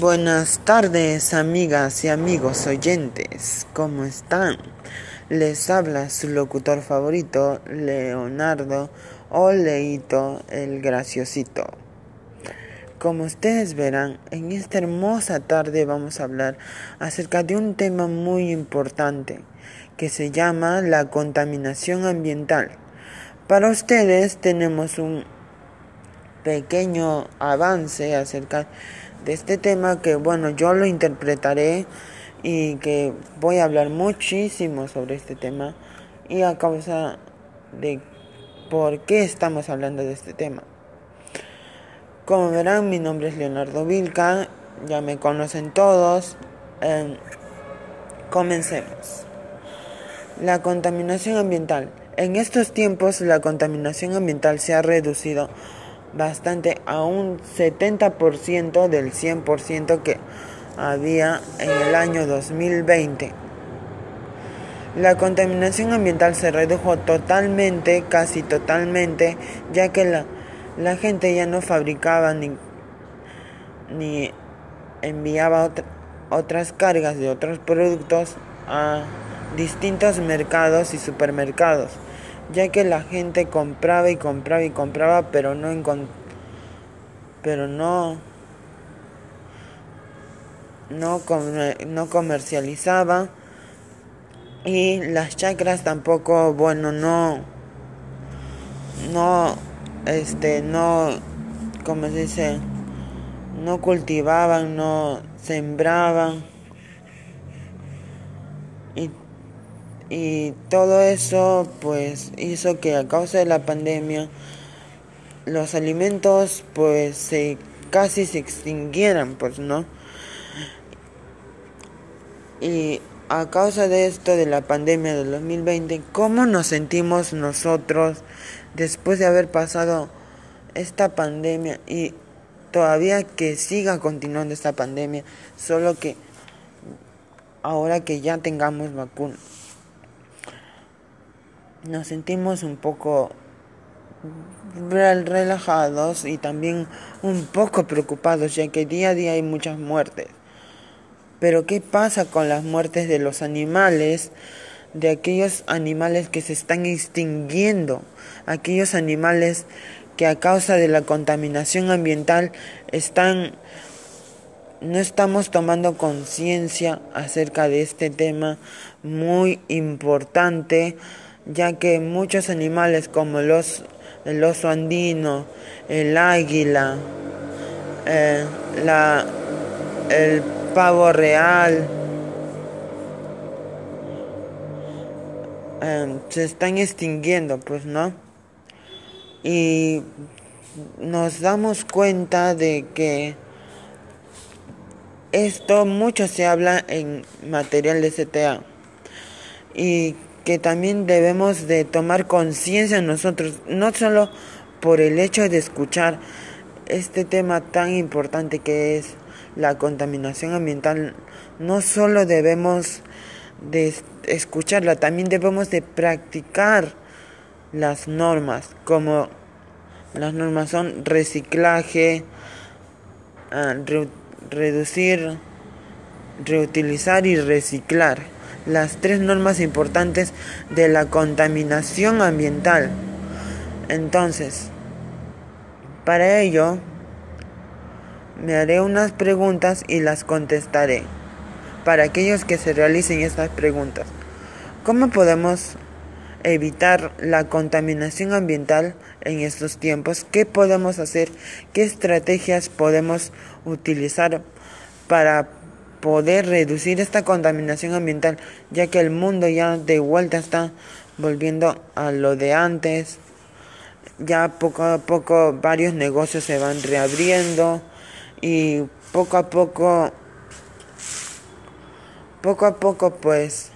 Buenas tardes amigas y amigos oyentes, ¿cómo están? Les habla su locutor favorito, Leonardo Oleito el Graciosito. Como ustedes verán, en esta hermosa tarde vamos a hablar acerca de un tema muy importante que se llama la contaminación ambiental. Para ustedes tenemos un pequeño avance acerca de este tema que bueno yo lo interpretaré y que voy a hablar muchísimo sobre este tema y a causa de por qué estamos hablando de este tema. Como verán, mi nombre es Leonardo Vilca, ya me conocen todos. Em, comencemos. La contaminación ambiental. En estos tiempos la contaminación ambiental se ha reducido bastante a un 70% del 100% que había en el año 2020. La contaminación ambiental se redujo totalmente, casi totalmente, ya que la, la gente ya no fabricaba ni, ni enviaba otras cargas de otros productos a distintos mercados y supermercados ya que la gente compraba y compraba y compraba, pero no pero no no, no comercializaba. Y las chacras tampoco, bueno, no no este no como se dice, no cultivaban, no sembraban. Y y todo eso pues hizo que a causa de la pandemia los alimentos pues se casi se extinguieran pues no y a causa de esto de la pandemia del 2020 cómo nos sentimos nosotros después de haber pasado esta pandemia y todavía que siga continuando esta pandemia solo que ahora que ya tengamos vacuna nos sentimos un poco relajados y también un poco preocupados ya que día a día hay muchas muertes. Pero ¿qué pasa con las muertes de los animales? De aquellos animales que se están extinguiendo, aquellos animales que a causa de la contaminación ambiental están no estamos tomando conciencia acerca de este tema muy importante ya que muchos animales como los, el oso andino, el águila, eh, la, el pavo real, eh, se están extinguiendo, pues, ¿no? Y nos damos cuenta de que esto mucho se habla en material de CTA y que también debemos de tomar conciencia nosotros, no solo por el hecho de escuchar este tema tan importante que es la contaminación ambiental, no solo debemos de escucharla, también debemos de practicar las normas, como las normas son reciclaje, ah, reducir, reutilizar y reciclar las tres normas importantes de la contaminación ambiental. Entonces, para ello, me haré unas preguntas y las contestaré. Para aquellos que se realicen estas preguntas, ¿cómo podemos evitar la contaminación ambiental en estos tiempos? ¿Qué podemos hacer? ¿Qué estrategias podemos utilizar para poder reducir esta contaminación ambiental, ya que el mundo ya de vuelta está volviendo a lo de antes. Ya poco a poco varios negocios se van reabriendo y poco a poco poco a poco pues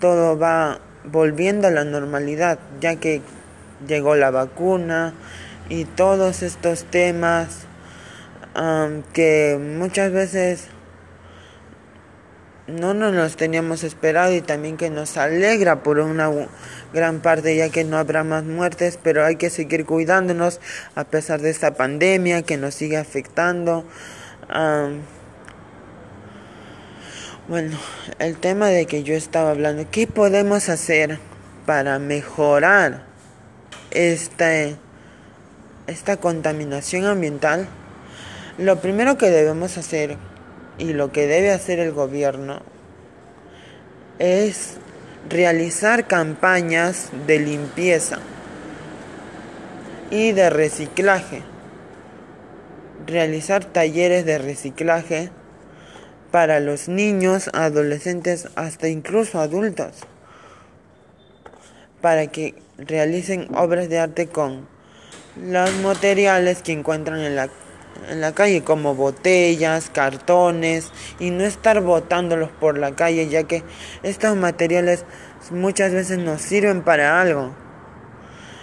todo va volviendo a la normalidad, ya que llegó la vacuna y todos estos temas que muchas veces no nos los teníamos esperado y también que nos alegra por una gran parte ya que no habrá más muertes, pero hay que seguir cuidándonos a pesar de esta pandemia que nos sigue afectando. Bueno, el tema de que yo estaba hablando, ¿qué podemos hacer para mejorar esta, esta contaminación ambiental? Lo primero que debemos hacer y lo que debe hacer el gobierno es realizar campañas de limpieza y de reciclaje. Realizar talleres de reciclaje para los niños, adolescentes, hasta incluso adultos, para que realicen obras de arte con los materiales que encuentran en la, en la calle, como botellas, cartones, y no estar botándolos por la calle, ya que estos materiales muchas veces nos sirven para algo.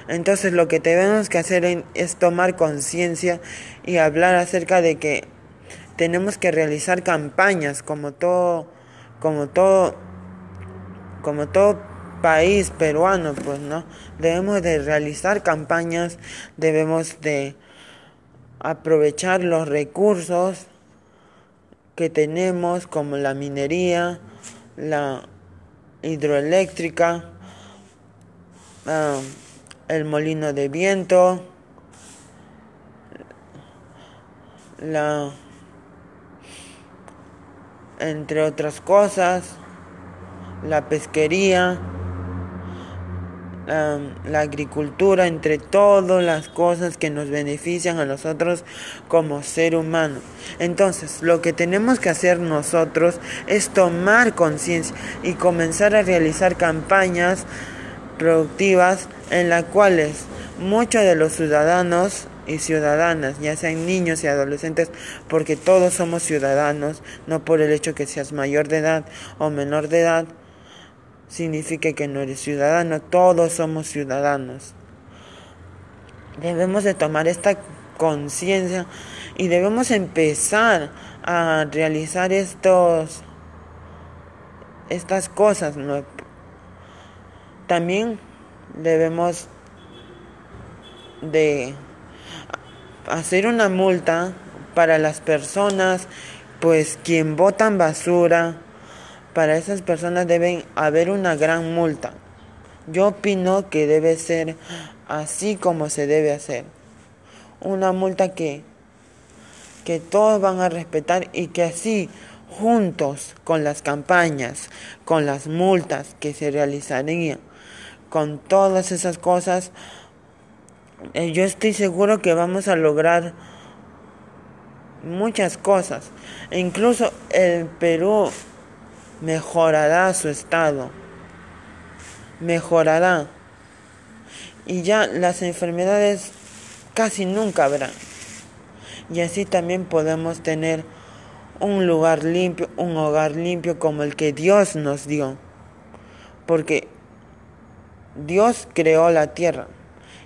Entonces lo que tenemos que hacer es tomar conciencia y hablar acerca de que tenemos que realizar campañas como todo como todo como todo país peruano pues no debemos de realizar campañas debemos de aprovechar los recursos que tenemos como la minería la hidroeléctrica ah, el molino de viento la entre otras cosas, la pesquería, la, agricultura, entre todas las cosas que nos benefician a nosotros como ser humano. Entonces, lo que tenemos que hacer nosotros es tomar conciencia y comenzar a realizar campañas productivas en las cuales muchos de los ciudadanos y ciudadanas, ya sean niños y adolescentes, porque todos somos ciudadanos, no por el hecho que seas mayor de edad o menor de edad, significa que no eres ciudadano, todos somos ciudadanos. Debemos de tomar esta conciencia y debemos empezar a realizar estos estas cosas. También debemos de hacer una multa para las personas, pues quien botan basura, para esas personas deben haber una gran multa. Yo opino que debe ser así como se debe hacer. Una multa que, que todos van a respetar y que así juntos con las campañas, con las multas que se realizarían, con todas esas cosas, eh, yo estoy seguro que vamos a lograr muchas cosas. Incluso el Perú mejorará su estado. Mejorará. Y ya las enfermedades casi nunca habrán. Y así también podemos tener un lugar limpio, un hogar limpio como el que Dios nos dio. Porque Dios creó la tierra.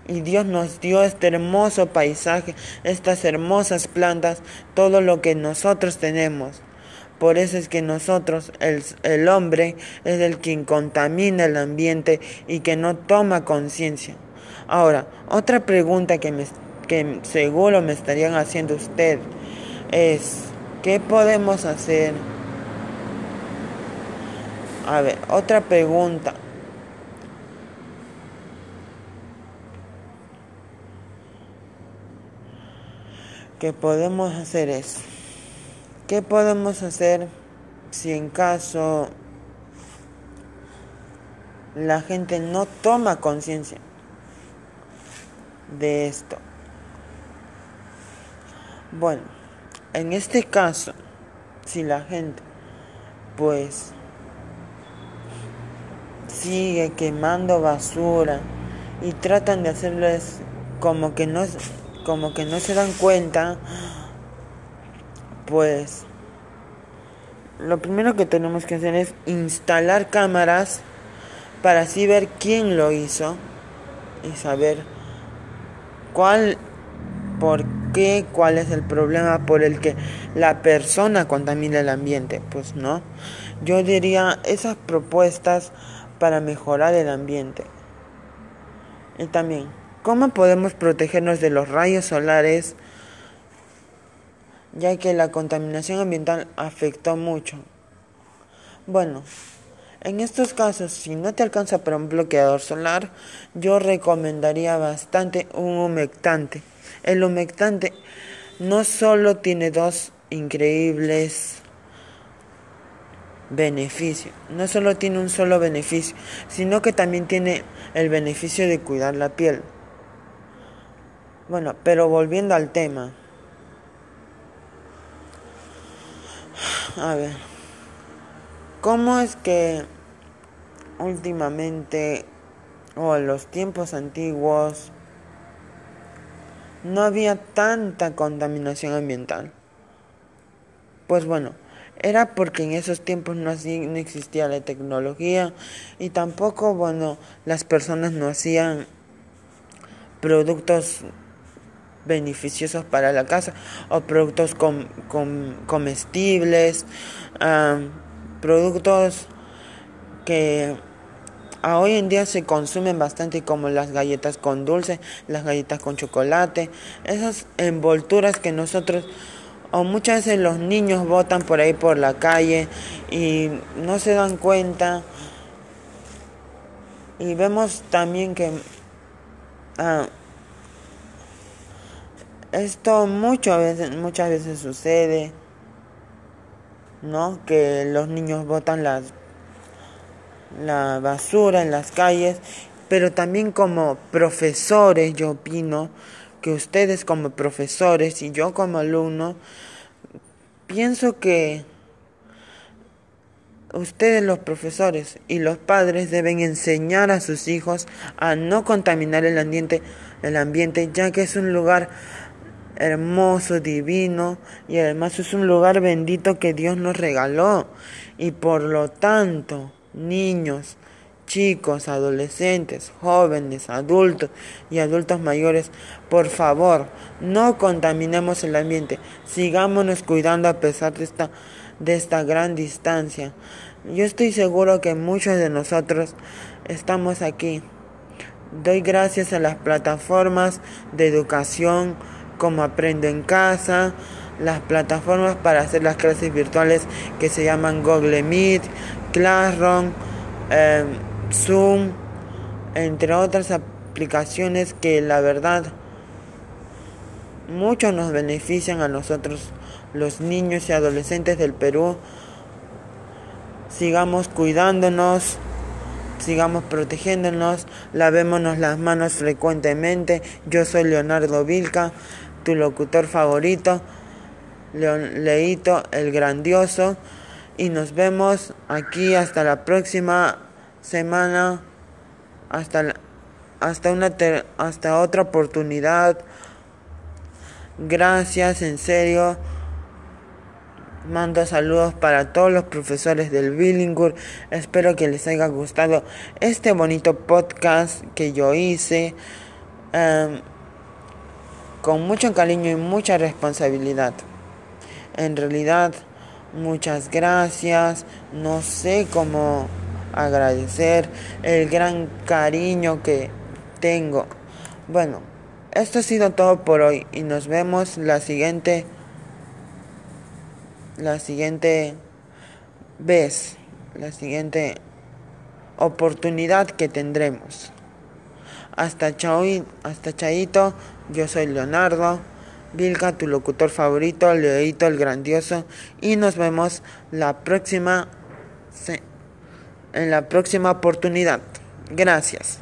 Y Dios nos dio este hermoso paisaje, estas hermosas plantas, todo lo que nosotros tenemos. Por eso es que nosotros, el, el hombre, es el quien contamina el ambiente y que no toma conciencia. Ahora, otra pregunta que, me, que seguro me estarían haciendo usted es, ¿qué podemos hacer? A ver, otra pregunta. que podemos hacer es, ¿qué podemos hacer si en caso la gente no toma conciencia de esto? Bueno, en este caso, si la gente pues sigue quemando basura y tratan de hacerles como que no como que no se dan cuenta, pues lo primero que tenemos que hacer es instalar cámaras para así ver quién lo hizo y saber cuál, por qué, cuál es el problema por el que la persona contamina el ambiente. Pues no, yo diría esas propuestas para mejorar el ambiente. Y también ¿Cómo podemos protegernos de los rayos solares? Ya que la contaminación ambiental afectó mucho. Bueno, en estos casos, si no te alcanza para un bloqueador solar, yo recomendaría bastante un humectante. El humectante no solo tiene dos increíbles beneficios, no solo tiene un solo beneficio, sino que también tiene el beneficio de cuidar la piel. Bueno, pero volviendo al tema. A ver. ¿Cómo es que últimamente o en los tiempos antiguos no había tanta contaminación ambiental? Pues bueno, era porque en esos tiempos no, no existía la tecnología y tampoco, bueno, las personas no hacían productos beneficiosos para la casa o productos comestibles productos que a hoy en día se consumen bastante como las galletas con dulce, las galletas con chocolate, esas envolturas que nosotros o muchas veces los niños botan por ahí por la calle y no se dan cuenta. Y vemos también que ah, esto veces, muchas veces sucede. ¿no? Que los niños botan las, la basura en las calles, pero también como profesores, yo opino que ustedes como profesores y yo como alumno, pienso que ustedes los profesores y los padres deben enseñar a sus hijos a no contaminar el ambiente, el ambiente ya que es un lugar hermoso, divino y además es un lugar bendito que Dios nos regaló y por lo tanto, niños, chicos, adolescentes, jóvenes, adultos y adultos mayores, por favor, no contaminemos el ambiente, sigámonos cuidando a pesar de esta, de esta gran distancia. Yo estoy seguro que muchos de nosotros estamos aquí. Doy gracias a las plataformas de educación, como Aprendo en Casa, las plataformas para hacer las clases virtuales que se llaman Google Meet, Classroom, em, Zoom, entre otras aplicaciones que la verdad mucho nos benefician a nosotros los niños y adolescentes del Perú. Sigamos cuidándonos, sigamos protegiéndonos, lavémonos las manos frecuentemente. Yo soy Leonardo Vilca tu locutor favorito, Leito el Grandioso. Y nos vemos aquí hasta la próxima semana, hasta, hasta, una hasta otra oportunidad. Gracias, en serio. Mando saludos para todos los profesores del Billingur. Espero que les haya gustado este bonito podcast que yo hice. Em, con mucho cariño y mucha responsabilidad. En realidad, muchas gracias. No sé cómo agradecer el gran cariño que tengo. Bueno, esto ha sido todo por hoy y nos vemos la siguiente la siguiente vez, la siguiente oportunidad que tendremos. Hasta chao, hasta chaito. Yo soy Leonardo Vilca, tu locutor favorito, Leoito el Grandioso, y nos vemos la próxima en la próxima oportunidad. Gracias.